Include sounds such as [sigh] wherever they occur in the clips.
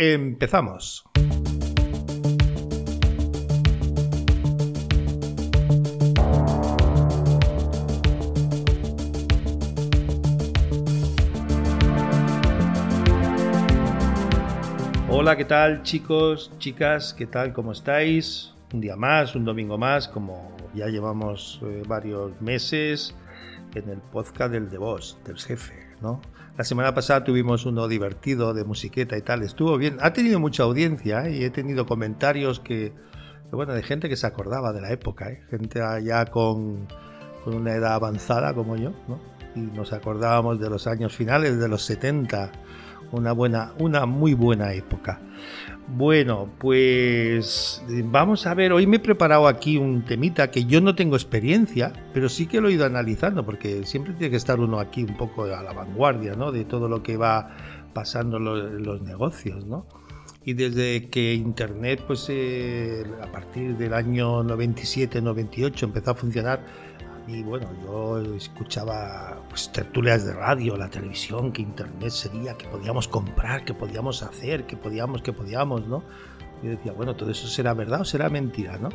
Empezamos. Hola, ¿qué tal chicos, chicas? ¿Qué tal? ¿Cómo estáis? Un día más, un domingo más, como ya llevamos eh, varios meses en el podcast del de voz, del jefe, ¿no? La semana pasada tuvimos uno divertido de musiqueta y tal, estuvo bien. Ha tenido mucha audiencia ¿eh? y he tenido comentarios que, bueno, de gente que se acordaba de la época, ¿eh? gente allá con, con una edad avanzada como yo, ¿no? Y nos acordábamos de los años finales de los 70 una buena, una muy buena época. Bueno, pues vamos a ver, hoy me he preparado aquí un temita que yo no tengo experiencia, pero sí que lo he ido analizando, porque siempre tiene que estar uno aquí un poco a la vanguardia, ¿no? De todo lo que va pasando en los negocios, ¿no? Y desde que Internet, pues eh, a partir del año 97-98 empezó a funcionar, y bueno, yo escuchaba pues, tertulias de radio, la televisión, que internet sería, que podíamos comprar, que podíamos hacer, que podíamos, que podíamos, ¿no? Yo decía, bueno, todo eso será verdad o será mentira, ¿no?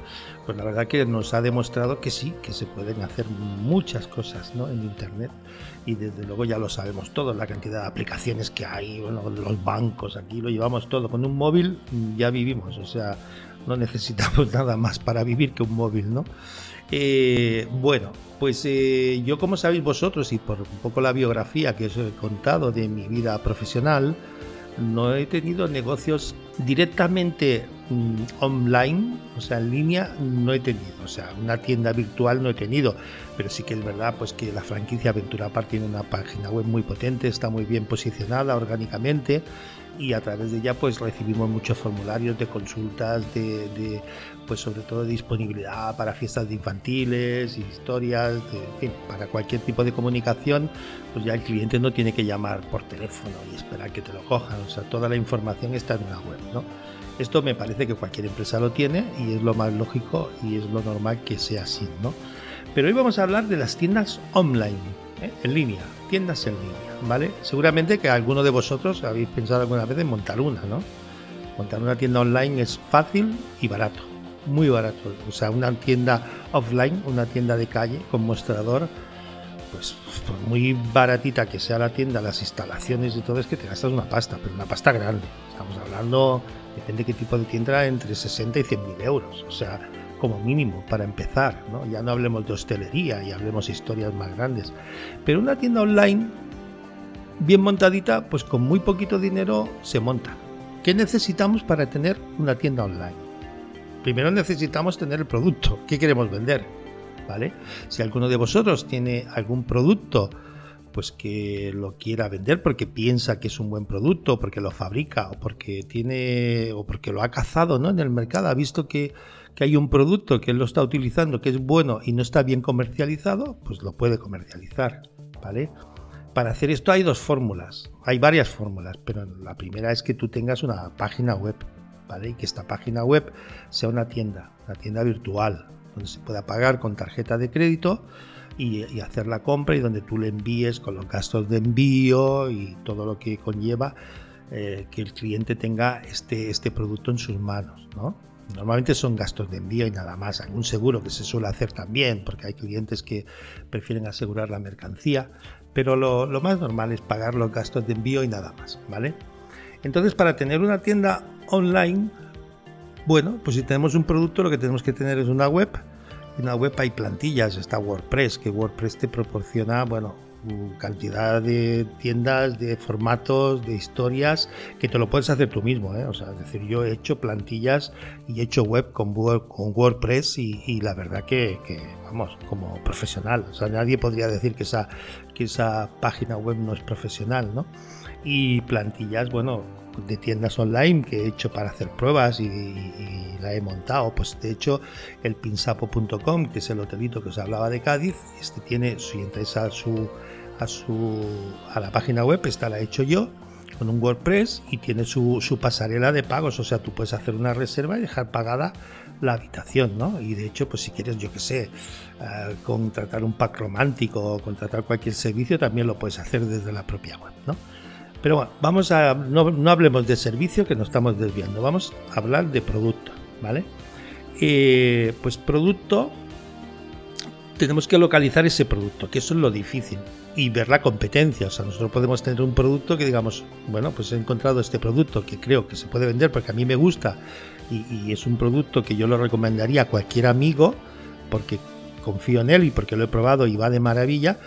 Pues la verdad que nos ha demostrado que sí, que se pueden hacer muchas cosas, ¿no? En internet y desde luego ya lo sabemos todo, la cantidad de aplicaciones que hay, bueno, los bancos, aquí lo llevamos todo, con un móvil ya vivimos, o sea, no necesitamos [laughs] nada más para vivir que un móvil, ¿no? Eh, bueno, pues eh, yo como sabéis vosotros y por un poco la biografía que os he contado de mi vida profesional, no he tenido negocios directamente mm, online, o sea, en línea, no he tenido. O sea, una tienda virtual no he tenido. Pero sí que es verdad pues que la franquicia Aventura Park tiene una página web muy potente, está muy bien posicionada orgánicamente y a través de ella pues recibimos muchos formularios de consultas de, pues sobre todo de disponibilidad para fiestas de infantiles historias en fin para cualquier tipo de comunicación pues ya el cliente no tiene que llamar por teléfono y esperar que te lo cojan. O sea toda la información está en una web no esto me parece que cualquier empresa lo tiene y es lo más lógico y es lo normal que sea así no pero hoy vamos a hablar de las tiendas online ¿eh? en línea en línea ¿vale? Seguramente que alguno de vosotros habéis pensado alguna vez en montar una, ¿no? Montar una tienda online es fácil y barato, muy barato. O sea, una tienda offline, una tienda de calle con mostrador, pues muy baratita que sea la tienda, las instalaciones y todo, es que te gastas una pasta, pero una pasta grande. Estamos hablando, depende de qué tipo de tienda, entre 60 y 100 mil euros. O sea, como mínimo para empezar. Ya no hablemos de hostelería y hablemos historias más grandes. Pero una tienda online bien montadita, pues con muy poquito dinero se monta. ¿Qué necesitamos para tener una tienda online? Primero necesitamos tener el producto. ¿Qué queremos vender? ¿Vale? Si alguno de vosotros tiene algún producto pues que lo quiera vender porque piensa que es un buen producto, porque lo fabrica o porque tiene o porque lo ha cazado ¿no? en el mercado, ha visto que, que hay un producto que él lo está utilizando que es bueno y no está bien comercializado, pues lo puede comercializar, ¿vale? Para hacer esto hay dos fórmulas, hay varias fórmulas, pero la primera es que tú tengas una página web, ¿vale? Y que esta página web sea una tienda, una tienda virtual, donde se pueda pagar con tarjeta de crédito y, hacer la compra y donde tú le envíes con los gastos de envío y todo lo que conlleva eh, que el cliente tenga este, este producto en sus manos, ¿no? Normalmente son gastos de envío y nada más. Algún seguro que se suele hacer también, porque hay clientes que prefieren asegurar la mercancía, pero lo, más normal es pagar los gastos de envío y nada más, ¿vale? Entonces, para tener una tienda online, bueno, pues si tenemos un producto, lo que tenemos que tener es una web. En una web hay plantillas, está WordPress, que WordPress te proporciona, bueno, cantidad de tiendas, de formatos, de historias, que te lo puedes hacer tú mismo. ¿eh? O sea, es decir, yo he hecho plantillas y he hecho web con, con WordPress y, la verdad que, vamos, como profesional. O sea, nadie podría decir que esa, que esa página web no es profesional, ¿no? Y plantillas, bueno, de tiendas online que he hecho para hacer pruebas y, la he montado. Pues de hecho, el pinsapo.com, que es el hotelito que os hablaba de Cádiz, este tiene, a su a su a la página web, esta la he hecho yo con un WordPress y tiene su, su pasarela de pagos, o sea, tú puedes hacer una reserva y dejar pagada la habitación, ¿no? Y de hecho, pues si quieres, yo que sé, eh, contratar un pack romántico o contratar cualquier servicio, también lo puedes hacer desde la propia web, ¿no? Pero bueno, vamos a. No, hablemos de servicio que nos estamos desviando. Vamos a hablar de producto, ¿vale? Eh, pues producto. Tenemos que localizar ese producto, que eso es lo difícil. Y ver la competencia. O sea, nosotros podemos tener un producto que digamos, bueno, pues he encontrado este producto que creo que se puede vender porque a mí me gusta y, y es un producto que yo lo recomendaría a cualquier amigo porque confío en él y porque lo he probado y va de maravilla,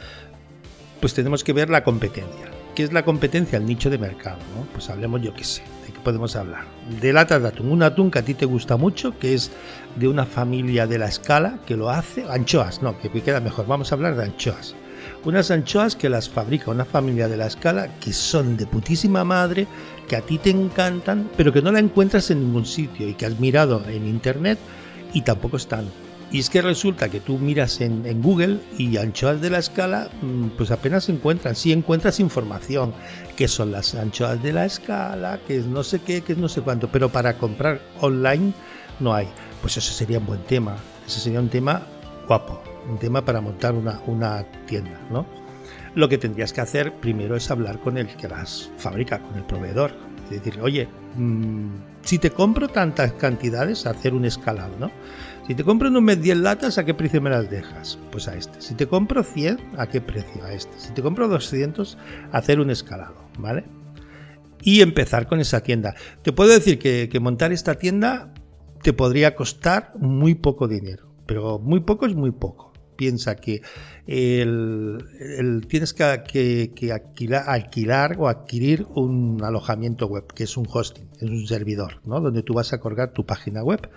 pues tenemos que ver la competencia. ¿Qué es la competencia? El nicho de mercado, ¿no? Pues hablemos, yo qué sé, de qué podemos hablar. De latas de atún. Un atún que a ti te gusta mucho, que es de una familia de la escala que lo hace. Anchoas, no, que queda mejor. Vamos a hablar de anchoas. Unas anchoas que las fabrica una familia de la escala que son de putísima madre, que a ti te encantan, pero que no la encuentras en ningún sitio y que has mirado en internet y tampoco están. Y es que resulta que tú miras en, Google y anchoas de la escala, mm, pues apenas se encuentran. Sí encuentras información, que son las anchoas de la escala, que es no sé qué, que es no sé cuánto, pero para comprar online no hay. Pues eso sería un buen tema. Ese sería un tema guapo, un tema para montar una, una tienda, ¿no? Lo que tendrías que hacer primero es hablar con el que las fabrica, con el proveedor. Y decirle, oye, mm, si te compro tantas cantidades, hacer un escalado, ¿no? Si te compro en un mes 10 latas, ¿a qué precio me las dejas? Pues a este. Si te compro 100, ¿a qué precio? A este. Si te compro 200, hacer un escalado, ¿vale? Y empezar con esa tienda. Te puedo decir que, montar esta tienda te podría costar muy poco dinero, pero muy poco es muy poco. Piensa que el, tienes que, que, alquilar, alquilar, o adquirir un alojamiento web, que es un hosting, es un servidor, ¿no? donde tú vas a colgar tu página web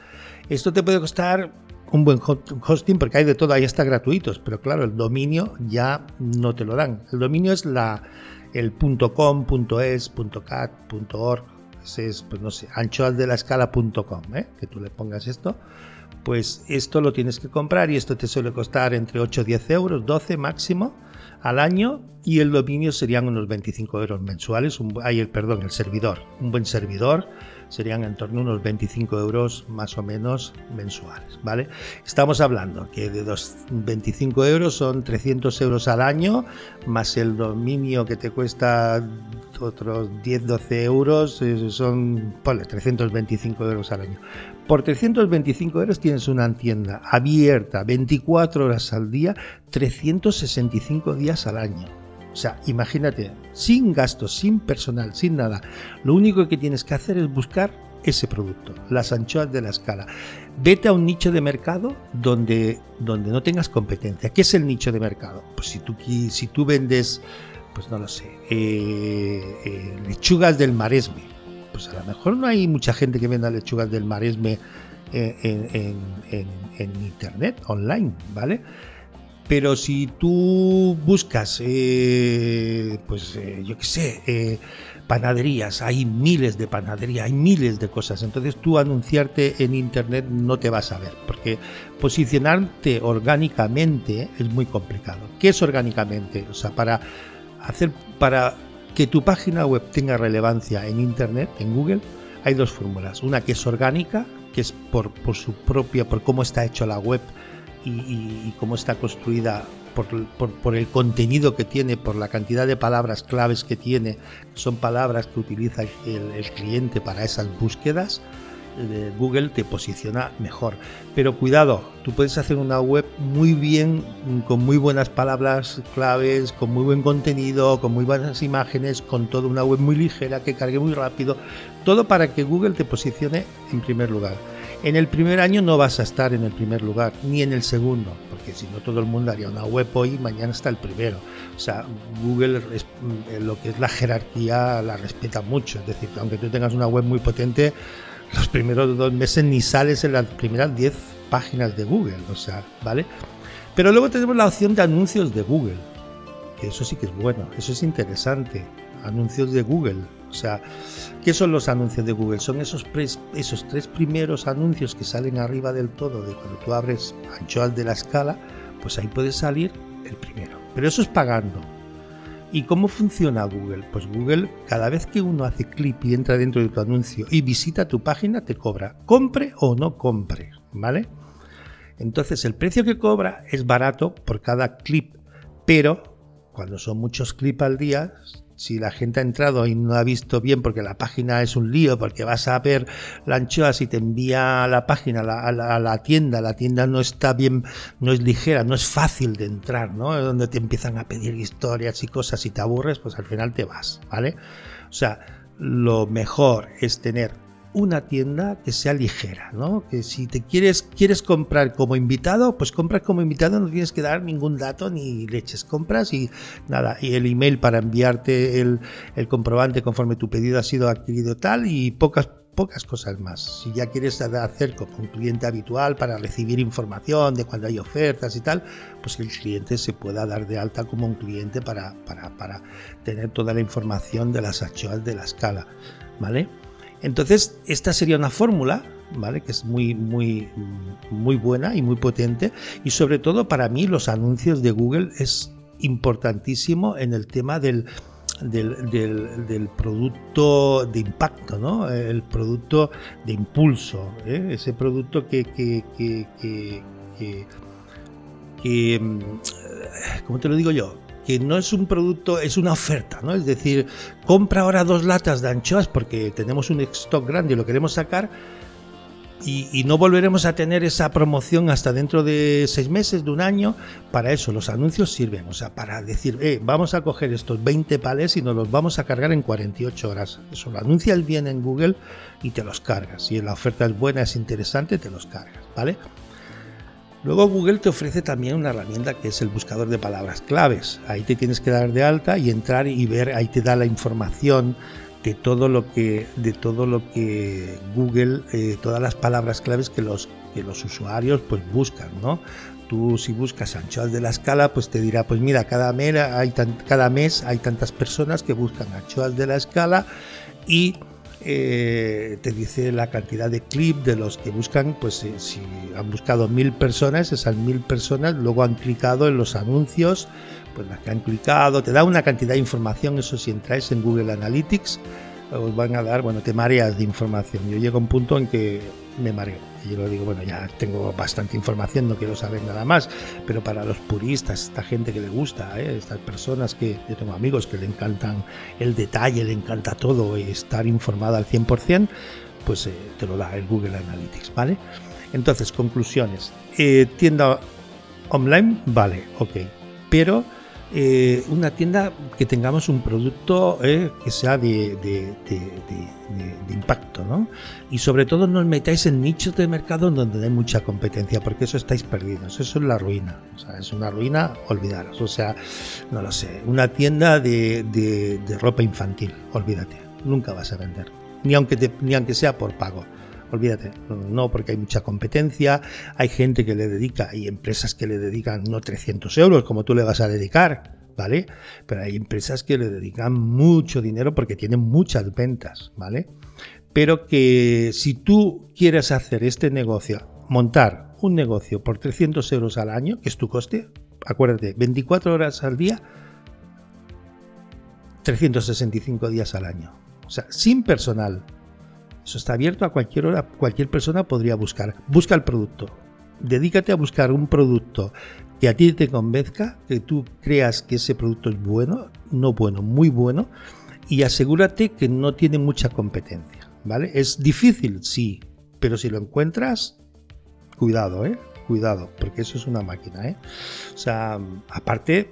esto te puede costar un buen hosting porque hay de todo, ahí está gratuitos, pero claro, el dominio ya no te lo dan. El dominio es la el .com, .es, .cat, .org, es, pues no sé, anchoasdelascala.com, ¿eh? que tú le pongas esto, pues esto lo tienes que comprar y esto te suele costar entre 8 y 10 euros, 12 máximo al año y el dominio serían unos 25 euros mensuales, un, el, perdón, el servidor, un buen servidor serían en torno a unos 25 euros más o menos mensuales, ¿vale? Estamos hablando que de los 25 euros son 300 euros al año, más el dominio que te cuesta otros 10-12 euros, eh, son, ponle, 325 euros al año. Por 325 euros tienes una tienda abierta 24 horas al día, 365 días al año. O sea, imagínate, sin gastos, sin personal, sin nada. Lo único que tienes que hacer es buscar ese producto, las anchoas de la escala. Vete a un nicho de mercado donde, donde no tengas competencia. ¿Qué es el nicho de mercado? Pues si tú, si tú vendes, pues no lo sé, eh, eh, lechugas del maresme, pues a lo mejor no hay mucha gente que venda lechugas del maresme en, en internet, online, ¿vale? Pero si tú buscas, eh, pues eh, yo qué sé, eh, panaderías, hay miles de panaderías, hay miles de cosas. Entonces tú anunciarte en Internet no te vas a ver, porque posicionarte orgánicamente es muy complicado. ¿Qué es orgánicamente? O sea, para hacer, para que tu página web tenga relevancia en Internet, en Google, hay dos fórmulas. Una que es orgánica, que es por, por su propia, por cómo está hecho la web y, cómo está construida por, el contenido que tiene, por la cantidad de palabras claves que tiene, son palabras que utiliza el, cliente para esas búsquedas, eh, Google te posiciona mejor. Pero cuidado, tú puedes hacer una web muy bien, con muy buenas palabras claves, con muy buen contenido, con muy buenas imágenes, con toda una web muy ligera que cargue muy rápido, todo para que Google te posicione en primer lugar. En el primer año no vas a estar en el primer lugar, ni en el segundo, porque si no todo el mundo haría una web hoy y mañana está el primero. O sea, Google mm, lo que es la jerarquía la respeta mucho. Es decir, aunque tú tengas una web muy potente, los primeros dos meses ni sales en las primeras 10 páginas de Google. O sea, ¿vale? Pero luego tenemos la opción de anuncios de Google, que eso sí que es bueno, eso es interesante. Anuncios de Google o sea, ¿qué son los anuncios de Google? Son esos, esos tres primeros anuncios que salen arriba del todo de cuando tú abres anchoas de la escala, pues ahí puede salir el primero. Pero eso es pagando. ¿Y cómo funciona Google? Pues Google, cada vez que uno hace clic y entra dentro de tu anuncio y visita tu página, te cobra, compre o no compre, ¿vale? Entonces el precio que cobra es barato por cada clip, pero cuando son muchos clips al día, si la gente ha entrado y no ha visto bien porque la página es un lío, porque vas a ver la anchoa si te envía a la página, a la, tienda, la tienda no está bien, no es ligera, no es fácil de entrar, ¿no? Donde te empiezan a pedir historias y cosas y te aburres, pues al final te vas, ¿vale? O sea, lo mejor es tener una tienda que sea ligera, ¿no? Que si te quieres, quieres comprar como invitado, pues compras como invitado, no tienes que dar ningún dato ni leches, compras y nada, y el email para enviarte el, comprobante conforme tu pedido ha sido adquirido tal y pocas pocas cosas más. Si ya quieres hacer como un cliente habitual para recibir información de cuando hay ofertas y tal, pues el cliente se pueda dar de alta como un cliente para, para, para tener toda la información de las actuales de la escala, ¿vale? Entonces, esta sería una fórmula, ¿vale? Que es muy, muy, muy buena y muy potente. Y sobre todo para mí los anuncios de Google es importantísimo en el tema del, del, producto de impacto, ¿no? El producto de impulso, ¿eh? ese producto que, que, que, que, que, mm, ¿cómo te lo digo yo? Que no es un producto, es una oferta, ¿no? Es decir, compra ahora dos latas de anchoas porque tenemos un stock grande y lo queremos sacar. Y, no volveremos a tener esa promoción hasta dentro de seis meses, de un año. Para eso los anuncios sirven, o sea, para decir, eh, vamos a coger estos 20 pales y nos los vamos a cargar en 48 horas. Eso lo anuncias bien en Google y te los cargas. Si la oferta es buena, es interesante, te los cargas, ¿vale? Luego Google te ofrece también una herramienta que es el buscador de palabras claves. Ahí te tienes que dar de alta y entrar y ver, ahí te da la información de todo lo que, de todo lo que Google, eh, todas las palabras claves que los, que los usuarios pues buscan, ¿no? Tú si buscas anchoas de la escala, pues te dirá, pues mira, cada hay, cada mes hay tantas personas que buscan anchoas de la escala y eh, te dice la cantidad de clips de los que buscan, pues eh, si han buscado mil personas, esas mil personas luego han clicado en los anuncios, pues las que han clicado, te da una cantidad de información, eso si entráis en Google Analytics, os van a dar, bueno, te mareas de información. Yo llego a un punto en que me mareo. Y yo lo digo, bueno, ya tengo bastante información, no quiero saber nada más. Pero para los puristas, esta gente que le gusta, ¿eh? estas personas que yo tengo amigos que le encantan el detalle, le encanta todo estar informada al 100%, pues eh, te lo da el Google Analytics, ¿vale? Entonces, conclusiones. Eh, tienda online, vale, ok. Pero eh, una tienda que tengamos un producto eh, que sea de, impacto, ¿no? Y sobre todo no os metáis en nichos de mercado donde hay mucha competencia, porque eso estáis perdidos, eso es la ruina, o sea, es una ruina, olvidaros, o sea, no lo sé, una tienda de, ropa infantil, olvídate, nunca vas a vender, ni aunque, ni aunque sea por pago olvídate, no porque hay mucha competencia, hay gente que le dedica, hay empresas que le dedican no 300 euros como tú le vas a dedicar, ¿vale? Pero hay empresas que le dedican mucho dinero porque tienen muchas ventas, ¿vale? Pero que si tú quieres hacer este negocio, montar un negocio por 300 euros al año, que es tu coste, acuérdate, 24 horas al día, 365 días al año. O sea, sin personal, eso está abierto a cualquier hora, cualquier persona podría buscar. Busca el producto. Dedícate a buscar un producto que a ti te convenzca, que tú creas que ese producto es bueno, no bueno, muy bueno, y asegúrate que no tiene mucha competencia, ¿vale? Es difícil, sí, pero si lo encuentras, cuidado, ¿eh? Cuidado, porque eso es una máquina, ¿eh? O sea, aparte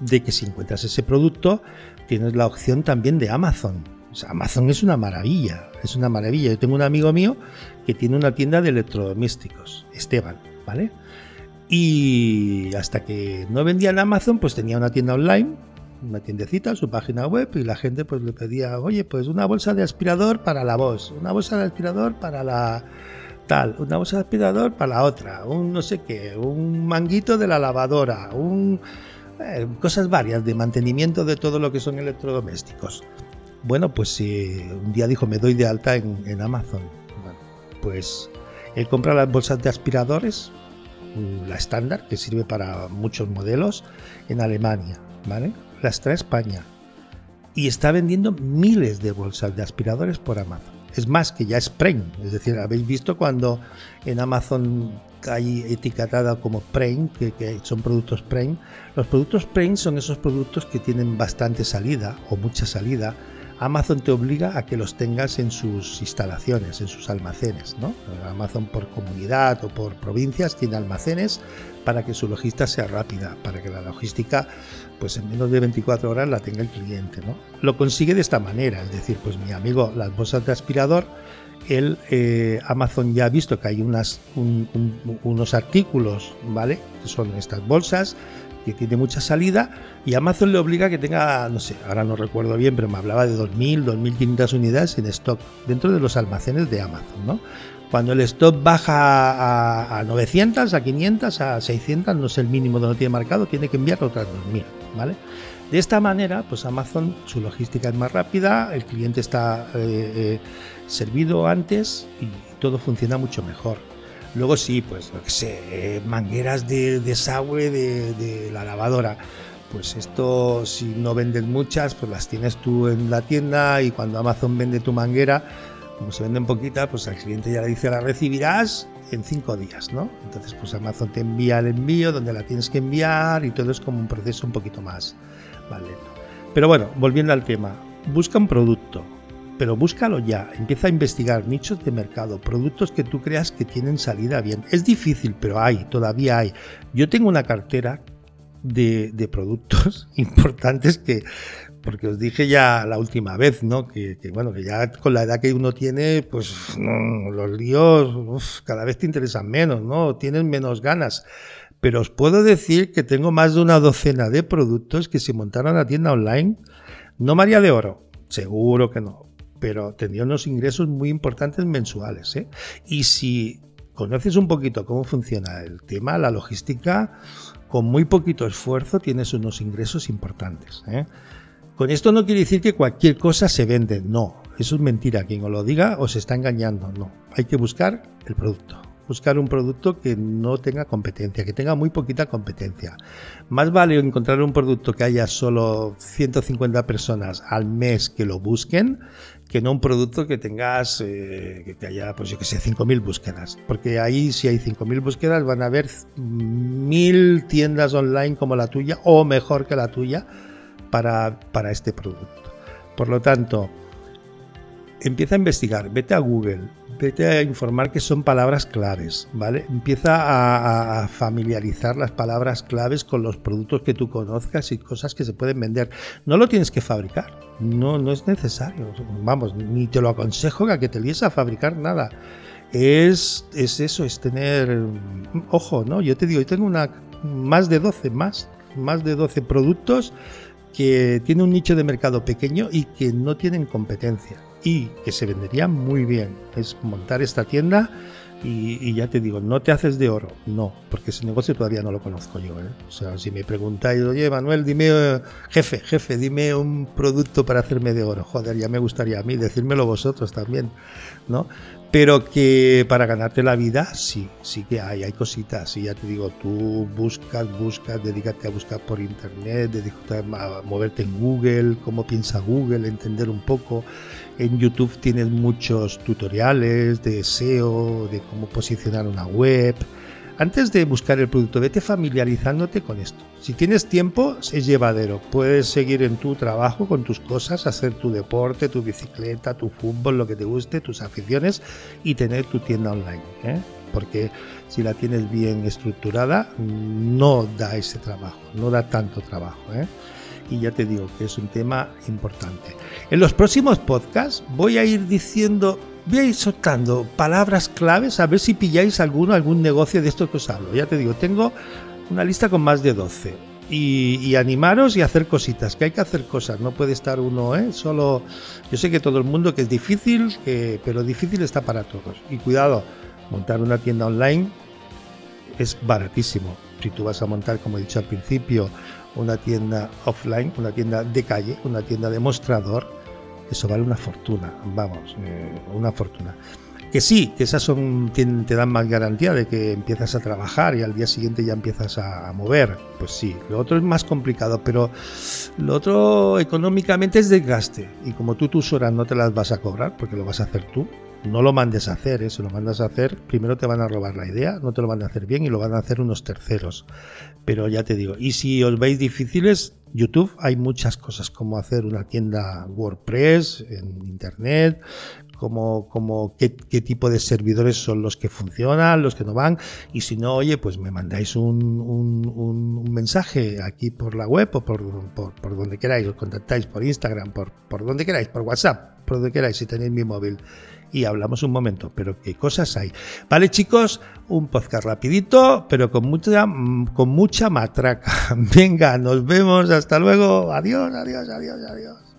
de que si encuentras ese producto, tienes la opción también de Amazon. Amazon es una maravilla, es una maravilla. Yo tengo un amigo mío que tiene una tienda de electrodomésticos, Esteban, ¿vale? Y hasta que no vendía en Amazon, pues tenía una tienda online, una tiendecita, su página web, y la gente pues le pedía, oye, pues una bolsa de aspirador para la voz, una bolsa de aspirador para la tal, una bolsa de aspirador para la otra, un no sé qué, un manguito de la lavadora, un eh, cosas varias de mantenimiento de todo lo que son electrodomésticos. Bueno, pues si un día dijo, me doy de alta en, Amazon. pues él compra las bolsas de aspiradores, la estándar, que sirve para muchos modelos, en Alemania, ¿vale? Las trae a España. Y está vendiendo miles de bolsas de aspiradores por Amazon. Es más que ya es Prime. Es decir, habéis visto cuando en Amazon hay etiquetada como Prime, que, que, son productos Prime. Los productos Prime son esos productos que tienen bastante salida o mucha salida. Amazon te obliga a que los tengas en sus instalaciones, en sus almacenes. ¿no? Amazon por comunidad o por provincias tiene almacenes para que su logística sea rápida, para que la logística pues en menos de 24 horas la tenga el cliente. ¿no? Lo consigue de esta manera, es decir, pues mi amigo, las bolsas de aspirador, él, eh, Amazon ya ha visto que hay unos artículos, ¿vale? Que son estas bolsas, que tiene mucha salida, y Amazon le obliga a que tenga, no sé, ahora no recuerdo bien, pero me hablaba de 2.000, 2.500 unidades en stock dentro de los almacenes de Amazon, ¿no? Cuando el stock baja a, 900, a 500, a 600, no es el mínimo donde lo tiene marcado, tiene que enviar otras 2.000, ¿vale? De esta manera, pues Amazon, su logística es más rápida, el cliente está eh, eh, servido antes y todo funciona mucho mejor. Luego sí, pues lo que sé, eh, mangueras de desagüe de, de la lavadora pues esto si no vendes muchas, pues las tienes tú en la tienda y cuando Amazon vende tu manguera, como se venden poquitas, pues al cliente ya le dice la recibirás en cinco días, ¿no? Entonces, pues Amazon te envía el envío donde la tienes que enviar y todo es como un proceso un poquito más, lento. Pero bueno, volviendo al tema, busca un producto, pero búscalo ya, empieza a investigar nichos de mercado, productos que tú creas que tienen salida bien. Es difícil, pero hay, todavía hay. Yo tengo una cartera de, productos [laughs] importantes que porque os dije ya la última vez, ¿no? Que, bueno, que ya con la edad que uno tiene, pues los líos cada vez te interesan menos, ¿no? Tienes menos ganas. Pero os puedo decir que tengo más de una docena de productos que si montaran la tienda online, no María de Oro, seguro que no, pero tendría unos ingresos muy importantes mensuales, ¿eh? Y si conoces un poquito cómo funciona el tema, la logística, con muy poquito esfuerzo tienes unos ingresos importantes, ¿eh? Con esto no quiere decir que cualquier cosa se vende, no, eso es mentira, quien os lo diga os está engañando, no, hay que buscar el producto, buscar un producto que no tenga competencia, que tenga muy poquita competencia. Más vale encontrar un producto que haya solo 150 personas al mes que lo busquen, que no un producto que tengas, eh, que haya, pues yo que sé, 5.000 búsquedas. Porque ahí si hay 5.000 búsquedas van a haber 1.000 tiendas online como la tuya o mejor que la tuya para, este producto. Por lo tanto, empieza a investigar, vete a Google, vete a informar que son palabras claves, ¿vale? Empieza a, familiarizar las palabras claves con los productos que tú conozcas y cosas que se pueden vender. No lo tienes que fabricar, no, no es necesario. Vamos, ni te lo aconsejo que te líes a fabricar nada. Es, es eso, es tener, ojo, ¿no? Yo te digo, yo tengo una, más de 12, más, más de 12 productos que tiene un nicho de mercado pequeño y que no tienen competencia y que se vendería muy bien. Es montar esta tienda y, ya te digo, no te haces de oro, no, porque ese negocio todavía no lo conozco yo. ¿eh? O sea, si me preguntáis, oye, Manuel, dime, jefe, jefe, dime un producto para hacerme de oro. Joder, ya me gustaría a mí, decírmelo vosotros también, ¿no? Pero que para ganarte la vida, sí, sí que hay, hay cositas. Y ya te digo, tú buscas, buscas, dedícate a buscar por internet, dedícate a moverte en Google, cómo piensa Google, entender un poco. En YouTube tienes muchos tutoriales de SEO, de cómo posicionar una web. Antes de buscar el producto, vete familiarizándote con esto. Si tienes tiempo, es llevadero. Puedes seguir en tu trabajo, con tus cosas, hacer tu deporte, tu bicicleta, tu fútbol, lo que te guste, tus aficiones y tener tu tienda online. ¿eh? Porque si la tienes bien estructurada, no da ese trabajo, no da tanto trabajo. ¿eh? y ya te digo que es un tema importante. En los próximos podcasts voy a ir diciendo, voy a ir soltando palabras claves a ver si pilláis alguno, algún negocio de esto que os hablo. Ya te digo, tengo una lista con más de 12. Y, animaros y hacer cositas, que hay que hacer cosas, no puede estar uno, ¿eh? Solo, yo sé que todo el mundo que es difícil, pero difícil está para todos. Y cuidado, montar una tienda online es baratísimo. Si tú vas a montar, como he dicho al principio, una tienda offline, una tienda de calle, una tienda de mostrador, eso vale una fortuna, vamos, eh, una fortuna. Que sí, que esas son, te dan más garantía de que empiezas a trabajar y al día siguiente ya empiezas a mover. Pues sí, lo otro es más complicado, pero lo otro económicamente es desgaste. Y como tú tus horas no te las vas a cobrar, porque lo vas a hacer tú, no lo mandes a hacer, ¿eh? si lo mandas a hacer, primero te van a robar la idea, no te lo van a hacer bien y lo van a hacer unos terceros. Pero ya te digo, y si os veis difíciles, YouTube hay muchas cosas como hacer una tienda WordPress en Internet, como, como qué, tipo de servidores son los que funcionan, los que no van, y si no, oye, pues me mandáis un, un, mensaje aquí por la web o por, por, donde queráis, os contactáis por Instagram, por, por donde queráis, por WhatsApp, por donde queráis, si tenéis mi móvil y hablamos un momento, pero qué cosas hay. Vale, chicos, un podcast rapidito, pero con mucha, con mucha matraca. [laughs] Venga, nos vemos, hasta luego. Adiós, adiós, adiós, adiós.